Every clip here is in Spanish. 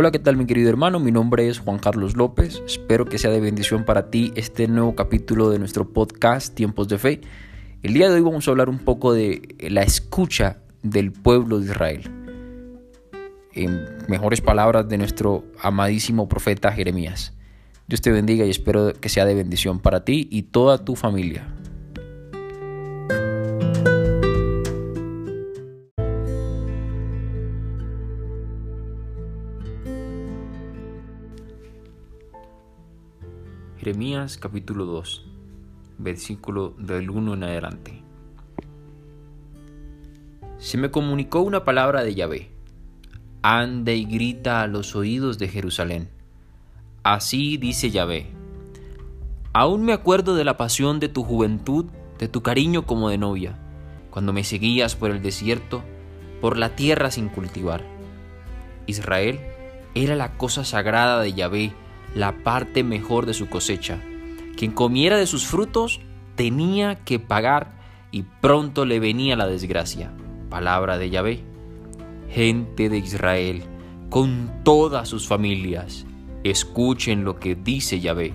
Hola, ¿qué tal mi querido hermano? Mi nombre es Juan Carlos López. Espero que sea de bendición para ti este nuevo capítulo de nuestro podcast Tiempos de Fe. El día de hoy vamos a hablar un poco de la escucha del pueblo de Israel. En mejores palabras de nuestro amadísimo profeta Jeremías. Dios te bendiga y espero que sea de bendición para ti y toda tu familia. Jeremías capítulo 2, versículo del 1 en adelante. Se me comunicó una palabra de Yahvé. Anda y grita a los oídos de Jerusalén. Así dice Yahvé. Aún me acuerdo de la pasión de tu juventud, de tu cariño como de novia, cuando me seguías por el desierto, por la tierra sin cultivar. Israel era la cosa sagrada de Yahvé, la parte mejor de su cosecha. Quien comiera de sus frutos tenía que pagar y pronto le venía la desgracia. Palabra de Yahvé. Gente de Israel, con todas sus familias, escuchen lo que dice Yahvé.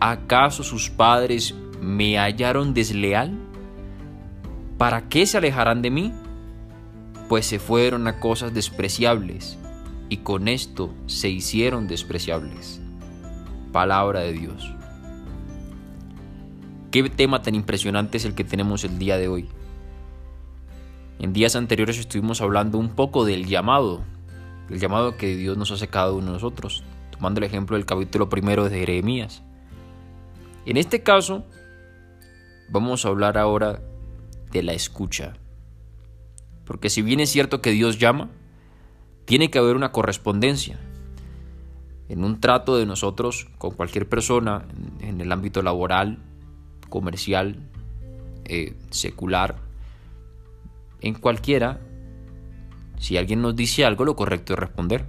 ¿Acaso sus padres me hallaron desleal? ¿Para qué se alejarán de mí? Pues se fueron a cosas despreciables y con esto se hicieron despreciables. Palabra de Dios. Qué tema tan impresionante es el que tenemos el día de hoy. En días anteriores estuvimos hablando un poco del llamado, el llamado que Dios nos hace cada uno de nosotros, tomando el ejemplo del capítulo primero de Jeremías. En este caso, vamos a hablar ahora de la escucha. Porque si bien es cierto que Dios llama, tiene que haber una correspondencia en un trato de nosotros con cualquier persona en el ámbito laboral, comercial, eh, secular, en cualquiera, si alguien nos dice algo, lo correcto es responder.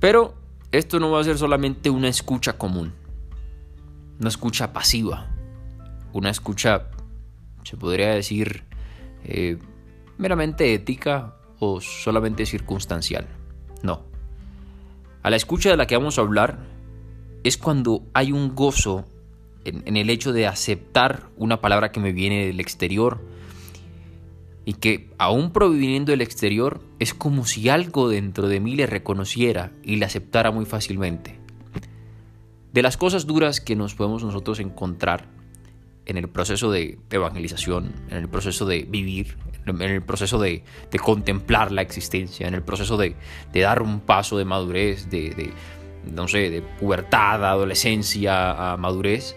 Pero esto no va a ser solamente una escucha común, una escucha pasiva, una escucha, se podría decir, eh, meramente ética solamente circunstancial. No. A la escucha de la que vamos a hablar es cuando hay un gozo en, el hecho de aceptar una palabra que me viene del exterior y que aún proviniendo del exterior es como si algo dentro de mí le reconociera y le aceptara muy fácilmente. De las cosas duras que nos podemos nosotros encontrar en el proceso de evangelización, en el proceso de vivir, en el proceso de, contemplar la existencia, en el proceso de, dar un paso de madurez, de, no sé, de pubertad, adolescencia a madurez,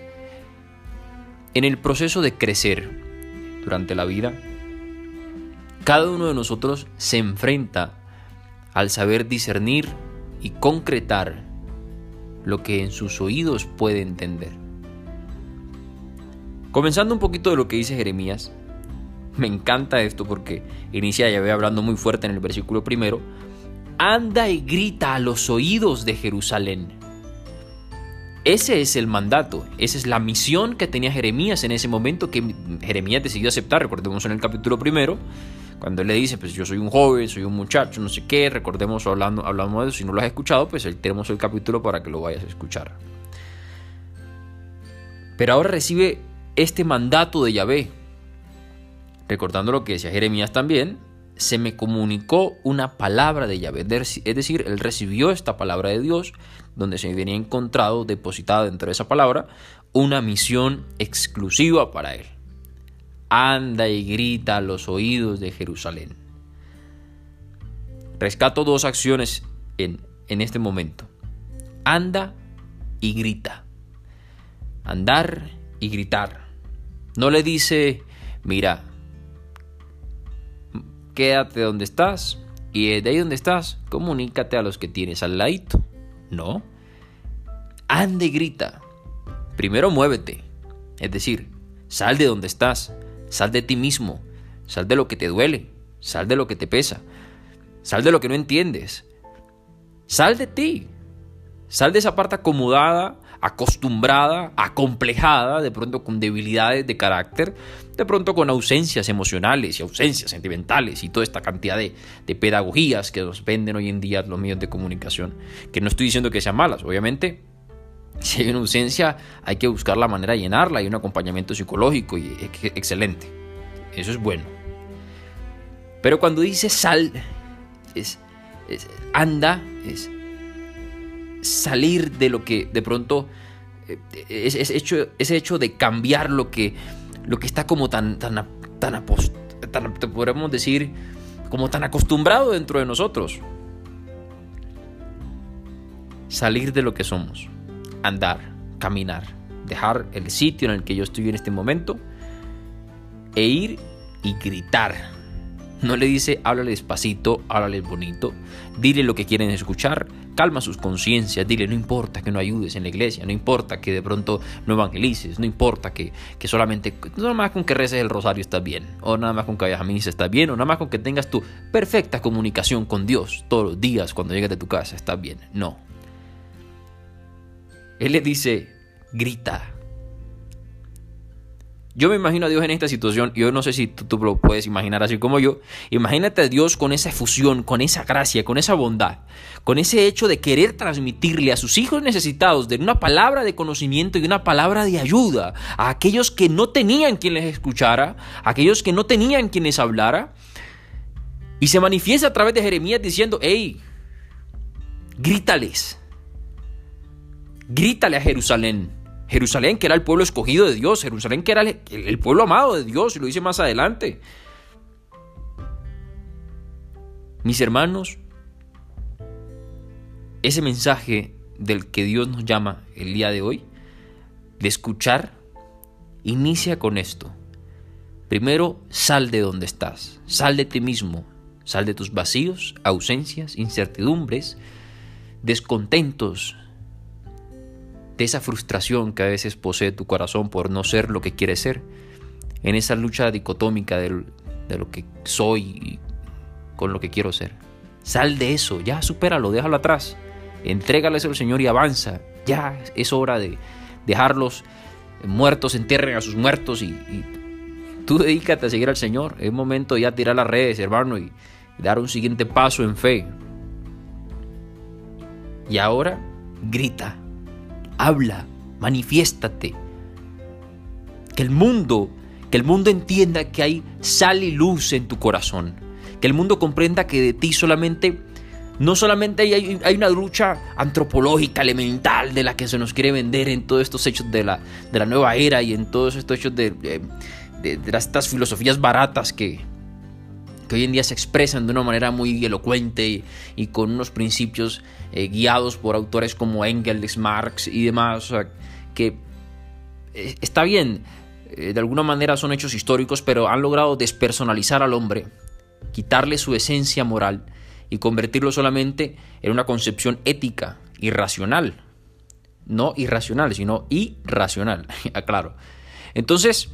en el proceso de crecer durante la vida, cada uno de nosotros se enfrenta al saber discernir y concretar lo que en sus oídos puede entender. Comenzando un poquito de lo que dice Jeremías, me encanta esto porque inicia ya ve hablando muy fuerte en el versículo primero. Anda y grita a los oídos de Jerusalén. Ese es el mandato, esa es la misión que tenía Jeremías en ese momento que Jeremías decidió aceptar. Recordemos en el capítulo primero, cuando él le dice, pues yo soy un joven, soy un muchacho, no sé qué, recordemos hablando, hablamos de eso, si no lo has escuchado, pues tenemos el capítulo para que lo vayas a escuchar. Pero ahora recibe este mandato de Yahvé, recordando lo que decía Jeremías también, se me comunicó una palabra de Yahvé. Es decir, él recibió esta palabra de Dios, donde se venía encontrado, depositada dentro de esa palabra, una misión exclusiva para él. Anda y grita a los oídos de Jerusalén. Rescato dos acciones en, en este momento. Anda y grita. Andar y gritar. No le dice, mira, quédate donde estás y de ahí donde estás, comunícate a los que tienes al ladito. No. Ande y grita. Primero muévete. Es decir, sal de donde estás, sal de ti mismo, sal de lo que te duele, sal de lo que te pesa, sal de lo que no entiendes. Sal de ti. Sal de esa parte acomodada acostumbrada, acomplejada, de pronto con debilidades de carácter, de pronto con ausencias emocionales y ausencias sentimentales y toda esta cantidad de, pedagogías que nos venden hoy en día los medios de comunicación, que no estoy diciendo que sean malas, obviamente. Si hay una ausencia, hay que buscar la manera de llenarla. Hay un acompañamiento psicológico y excelente. Eso es bueno. Pero cuando dice sal, es, anda, es salir de lo que de pronto eh, es, hecho, ese hecho de cambiar lo que, lo que está como tan, tan, tan, podríamos decir, como tan acostumbrado dentro de nosotros. Salir de lo que somos, andar, caminar, dejar el sitio en el que yo estoy en este momento e ir y gritar no le dice, háblale despacito, háblale bonito, dile lo que quieren escuchar, calma sus conciencias, dile, no importa que no ayudes en la iglesia, no importa que de pronto no evangelices, no importa que, que solamente, nada más con que reces el rosario estás bien, o nada más con que vayas a misa estás bien, o nada más con que tengas tu perfecta comunicación con Dios todos los días cuando llegues de tu casa estás bien. No. Él le dice, grita, yo me imagino a Dios en esta situación, yo no sé si tú, lo puedes imaginar así como yo. Imagínate a Dios con esa efusión, con esa gracia, con esa bondad, con ese hecho de querer transmitirle a sus hijos necesitados de una palabra de conocimiento y una palabra de ayuda a aquellos que no tenían quien les escuchara, a aquellos que no tenían quien les hablara. Y se manifiesta a través de Jeremías diciendo, hey, grítales, grítale a Jerusalén Jerusalén, que era el pueblo escogido de Dios, Jerusalén, que era el, pueblo amado de Dios, y lo dice más adelante. Mis hermanos, ese mensaje del que Dios nos llama el día de hoy, de escuchar, inicia con esto. Primero, sal de donde estás, sal de ti mismo, sal de tus vacíos, ausencias, incertidumbres, descontentos, de esa frustración que a veces posee tu corazón por no ser lo que quieres ser, en esa lucha dicotómica de, lo que soy y con lo que quiero ser. Sal de eso, ya supéralo, déjalo atrás, entrégales al Señor y avanza. Ya es hora de dejarlos muertos, entierren a sus muertos y, tú dedícate a seguir al Señor. Es momento ya tirar las redes, hermano, y dar un siguiente paso en fe. Y ahora grita, habla, manifiéstate. Que el mundo, que el mundo entienda que hay sal y luz en tu corazón. Que el mundo comprenda que de ti solamente, no solamente hay, hay una lucha antropológica, elemental, de la que se nos quiere vender en todos estos hechos de la, de la nueva era y en todos estos hechos de, de, estas filosofías baratas que, que hoy en día se expresan de una manera muy elocuente y, con unos principios eh, guiados por autores como Engels, Marx y demás, que eh, está bien, eh, de alguna manera son hechos históricos, pero han logrado despersonalizar al hombre, quitarle su esencia moral y convertirlo solamente en una concepción ética, irracional. No irracional, sino irracional, aclaro. Entonces,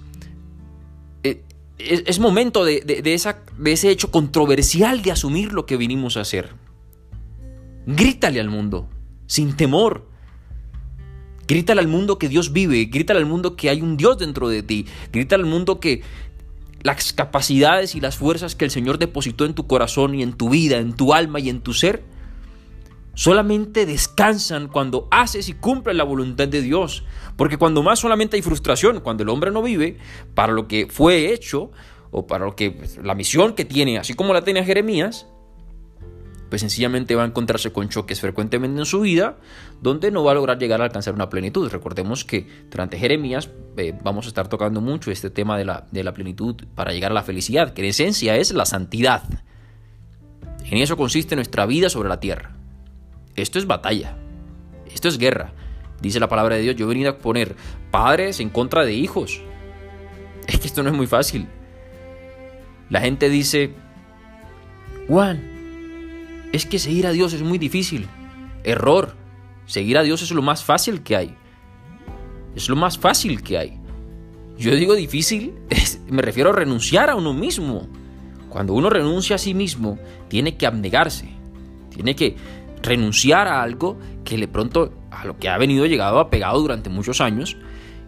es, momento de, ese hecho controversial de asumir lo que vinimos a hacer. Grítale al mundo, sin temor. Grítale al mundo que Dios vive, grítale al mundo que hay un Dios dentro de ti, grítale al mundo que las capacidades y las fuerzas que el Señor depositó en tu corazón y en tu vida, en tu alma y en tu ser, solamente descansan cuando haces y cumples la voluntad de Dios. Porque cuando más solamente hay frustración, cuando el hombre no vive para lo que fue hecho o para lo que pues, la misión que tiene, así como la tenía Jeremías, pues sencillamente va a encontrarse con choques frecuentemente en su vida, donde no va a lograr llegar a alcanzar una plenitud. Recordemos que durante Jeremías eh, vamos a estar tocando mucho este tema de la, de la plenitud para llegar a la felicidad, que en esencia es la santidad. En eso consiste nuestra vida sobre la tierra. Esto es batalla. Esto es guerra. Dice la palabra de Dios, yo he venido a poner padres en contra de hijos. Es que esto no es muy fácil. La gente dice, Juan, es que seguir a Dios es muy difícil. Error. Seguir a Dios es lo más fácil que hay. Es lo más fácil que hay. Yo digo difícil, me refiero a renunciar a uno mismo. Cuando uno renuncia a sí mismo, tiene que abnegarse. Tiene que renunciar a algo que de pronto a lo que ha venido llegado apegado durante muchos años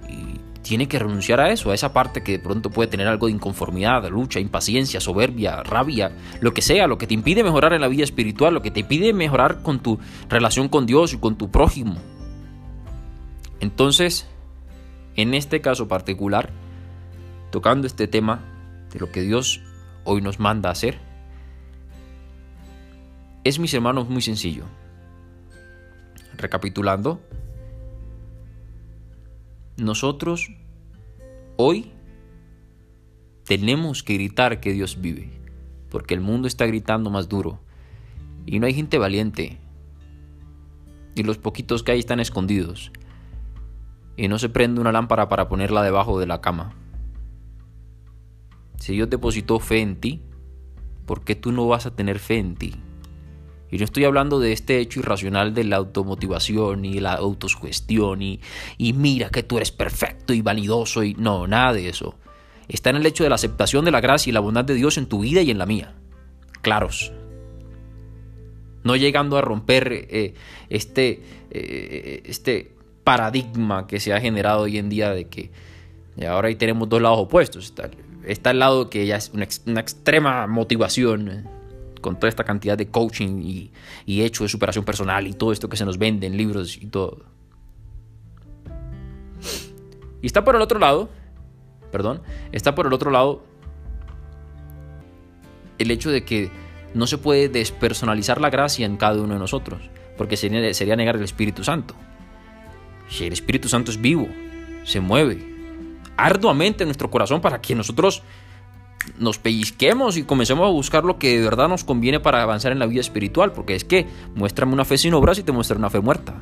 y tiene que renunciar a eso, a esa parte que de pronto puede tener algo de inconformidad, lucha, impaciencia, soberbia, rabia, lo que sea, lo que te impide mejorar en la vida espiritual, lo que te impide mejorar con tu relación con Dios y con tu prójimo. Entonces, en este caso particular, tocando este tema de lo que Dios hoy nos manda a hacer, es, mis hermanos, muy sencillo. Recapitulando, nosotros hoy tenemos que gritar que Dios vive, porque el mundo está gritando más duro y no hay gente valiente, y los poquitos que hay están escondidos, y no se prende una lámpara para ponerla debajo de la cama. Si Dios depositó fe en ti, ¿por qué tú no vas a tener fe en ti? Y no estoy hablando de este hecho irracional de la automotivación y la autosugestión y, y mira que tú eres perfecto y vanidoso y no, nada de eso. Está en el hecho de la aceptación de la gracia y la bondad de Dios en tu vida y en la mía. Claros. No llegando a romper eh, este, eh, este paradigma que se ha generado hoy en día de que ahora ahí tenemos dos lados opuestos. Está, está el lado que ya es una, una extrema motivación con toda esta cantidad de coaching y, y hecho de superación personal y todo esto que se nos vende en libros y todo. Y está por el otro lado, perdón, está por el otro lado el hecho de que no se puede despersonalizar la gracia en cada uno de nosotros, porque sería, sería negar el Espíritu Santo. Si el Espíritu Santo es vivo, se mueve arduamente en nuestro corazón para que nosotros nos pellizquemos y comencemos a buscar lo que de verdad nos conviene para avanzar en la vida espiritual, porque es que muéstrame una fe sin obras y te muestra una fe muerta.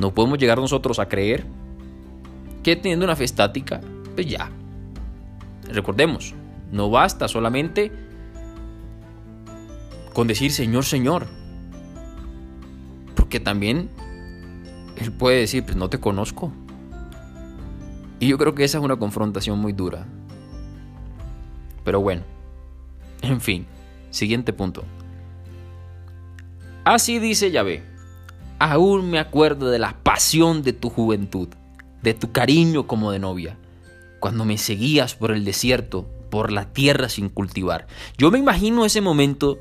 No podemos llegar nosotros a creer que teniendo una fe estática, pues ya. Recordemos, no basta solamente con decir Señor, Señor, porque también Él puede decir, pues no te conozco. Y yo creo que esa es una confrontación muy dura. Pero bueno, en fin, siguiente punto. Así dice Yahvé, aún me acuerdo de la pasión de tu juventud, de tu cariño como de novia, cuando me seguías por el desierto, por la tierra sin cultivar. Yo me imagino ese momento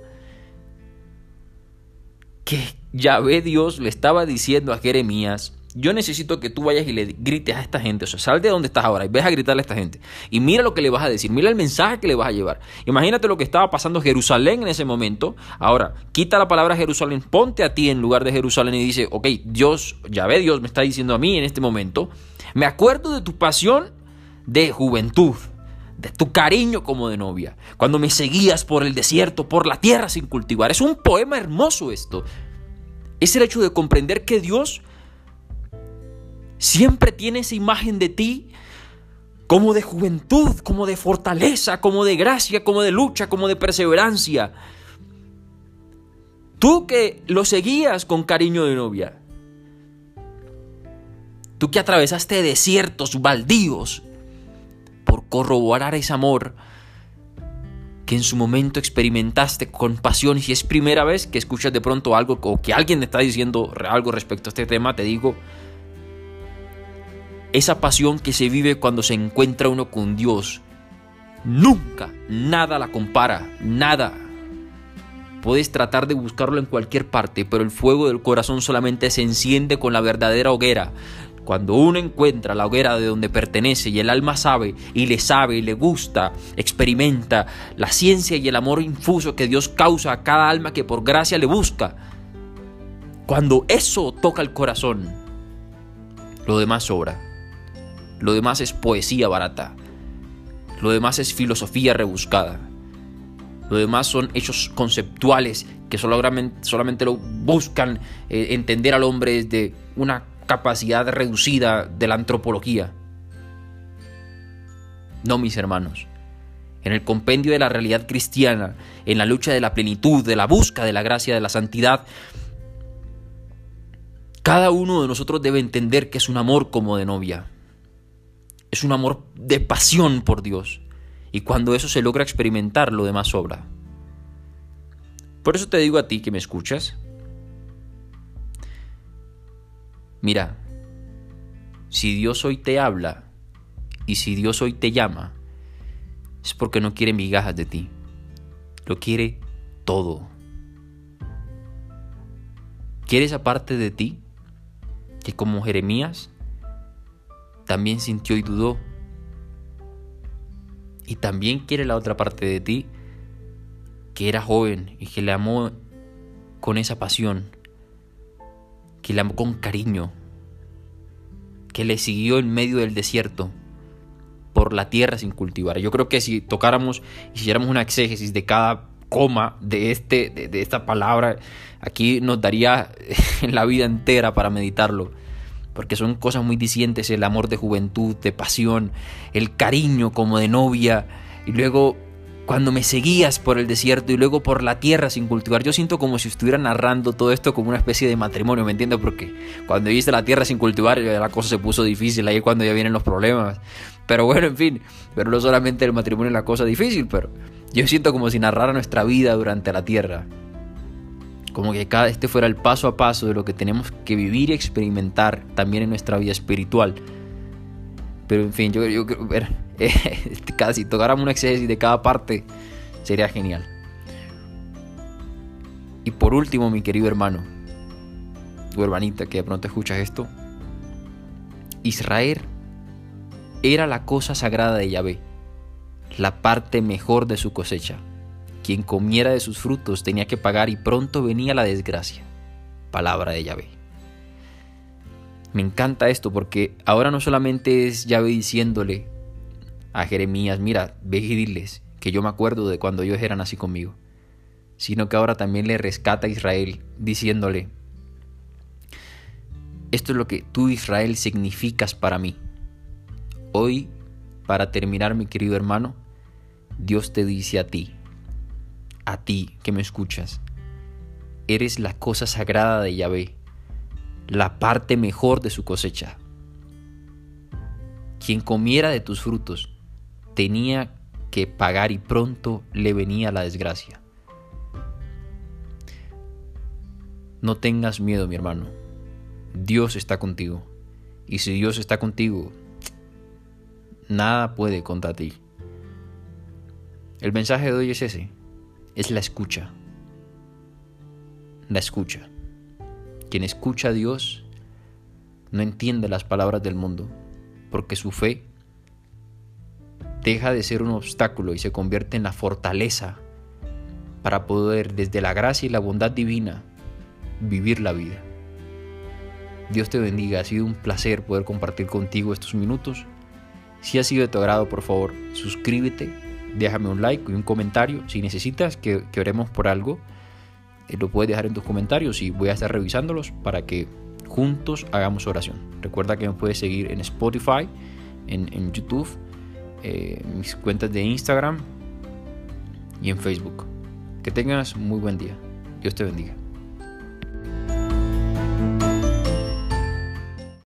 que Yahvé Dios le estaba diciendo a Jeremías, yo necesito que tú vayas y le grites a esta gente. O sea, sal de donde estás ahora y ves a gritarle a esta gente. Y mira lo que le vas a decir. Mira el mensaje que le vas a llevar. Imagínate lo que estaba pasando Jerusalén en ese momento. Ahora, quita la palabra Jerusalén, ponte a ti en lugar de Jerusalén y dice, ok, Dios, ya ve, Dios me está diciendo a mí en este momento. Me acuerdo de tu pasión de juventud de tu cariño como de novia, cuando me seguías por el desierto, por la tierra sin cultivar. Es un poema hermoso esto. Es el hecho de comprender que Dios Siempre tiene esa imagen de ti como de juventud, como de fortaleza, como de gracia, como de lucha, como de perseverancia. Tú que lo seguías con cariño de novia. Tú que atravesaste desiertos, baldíos, por corroborar ese amor que en su momento experimentaste con pasión. Si es primera vez que escuchas de pronto algo o que alguien te está diciendo algo respecto a este tema, te digo, esa pasión que se vive cuando se encuentra uno con Dios, nunca, nada la compara, nada. Puedes tratar de buscarlo en cualquier parte, pero el fuego del corazón solamente se enciende con la verdadera hoguera. Cuando uno encuentra la hoguera de donde pertenece y el alma sabe y le sabe y le gusta, experimenta la ciencia y el amor infuso que Dios causa a cada alma que por gracia le busca. Cuando eso toca el corazón, lo demás sobra. Lo demás es poesía barata. Lo demás es filosofía rebuscada. Lo demás son hechos conceptuales que solamente, lo buscan eh, entender al hombre desde una capacidad reducida de la antropología. No, mis hermanos. En el compendio de la realidad cristiana, en la lucha de la plenitud, de la busca de la gracia, de la santidad, cada uno de nosotros debe entender que es un amor como de novia. Es un amor de pasión por Dios. Y cuando eso se logra experimentar, lo demás sobra. Por eso te digo a ti que me escuchas, Mira, si Dios hoy te habla y si Dios hoy te llama, es porque no quiere migajas de ti, lo quiere todo. Quiere esa parte de ti que como Jeremías también sintió y dudó. Y también quiere la otra parte de ti que era joven y que le amó con esa pasión, que le amó con cariño, que le siguió en medio del desierto por la tierra sin cultivar. Yo creo que si tocáramos hiciéramos una exégesis de cada coma de, este, de, esta palabra, aquí nos daría la vida entera para meditarlo. Porque son cosas muy discientes, el amor de juventud, de pasión, el cariño como de novia, y luego cuando me seguías por el desierto y luego por la tierra sin cultivar. Yo siento como si estuviera narrando todo esto como una especie de matrimonio, ¿me entiendes? Porque cuando viste la tierra sin cultivar, la cosa se puso difícil, ahí es cuando ya vienen los problemas. Pero bueno, en fin, pero no solamente el matrimonio es la cosa difícil, pero yo siento como si narrara nuestra vida durante la tierra. Como que cada este fuera el paso a paso de lo que tenemos que vivir y experimentar también en nuestra vida espiritual. Pero en fin, yo, creo, ver, casi tocáramos un exégesis de cada parte, sería genial. Y por último, mi querido hermano, tu hermanita que de pronto escuchas esto, Israel era la cosa sagrada de Yahvé, la parte mejor de su cosecha. Quien comiera de sus frutos tenía que pagar y pronto venía la desgracia. Palabra de Yahvé. Me encanta esto porque ahora no solamente es Yahvé diciéndole a Jeremías, mira, ve y diles que yo me acuerdo de cuando ellos eran así conmigo, sino que ahora también le rescata a Israel diciéndole, esto es lo que tú Israel significas para mí. Hoy, para terminar mi querido hermano, Dios te dice a ti, a ti que me escuchas, eres la cosa sagrada de Yahvé, la parte mejor de su cosecha. Quien comiera de tus frutos tenía que pagar y pronto le venía la desgracia. No tengas miedo, mi hermano. Dios está contigo. Y si Dios está contigo, nada puede contra ti. El mensaje de hoy es ese, es la escucha. La escucha. Quien escucha a Dios no entiende las palabras del mundo, porque su fe deja de ser un obstáculo y se convierte en la fortaleza para poder desde la gracia y la bondad divina vivir la vida. Dios te bendiga, ha sido un placer poder compartir contigo estos minutos. Si ha sido de tu agrado, por favor, suscríbete, déjame un like y un comentario. Si necesitas que, oremos por algo, eh, lo puedes dejar en tus comentarios y voy a estar revisándolos para que juntos hagamos oración. Recuerda que me puedes seguir en Spotify, en, YouTube eh, mis cuentas de Instagram y en Facebook. Que tengas muy buen día. Dios te bendiga.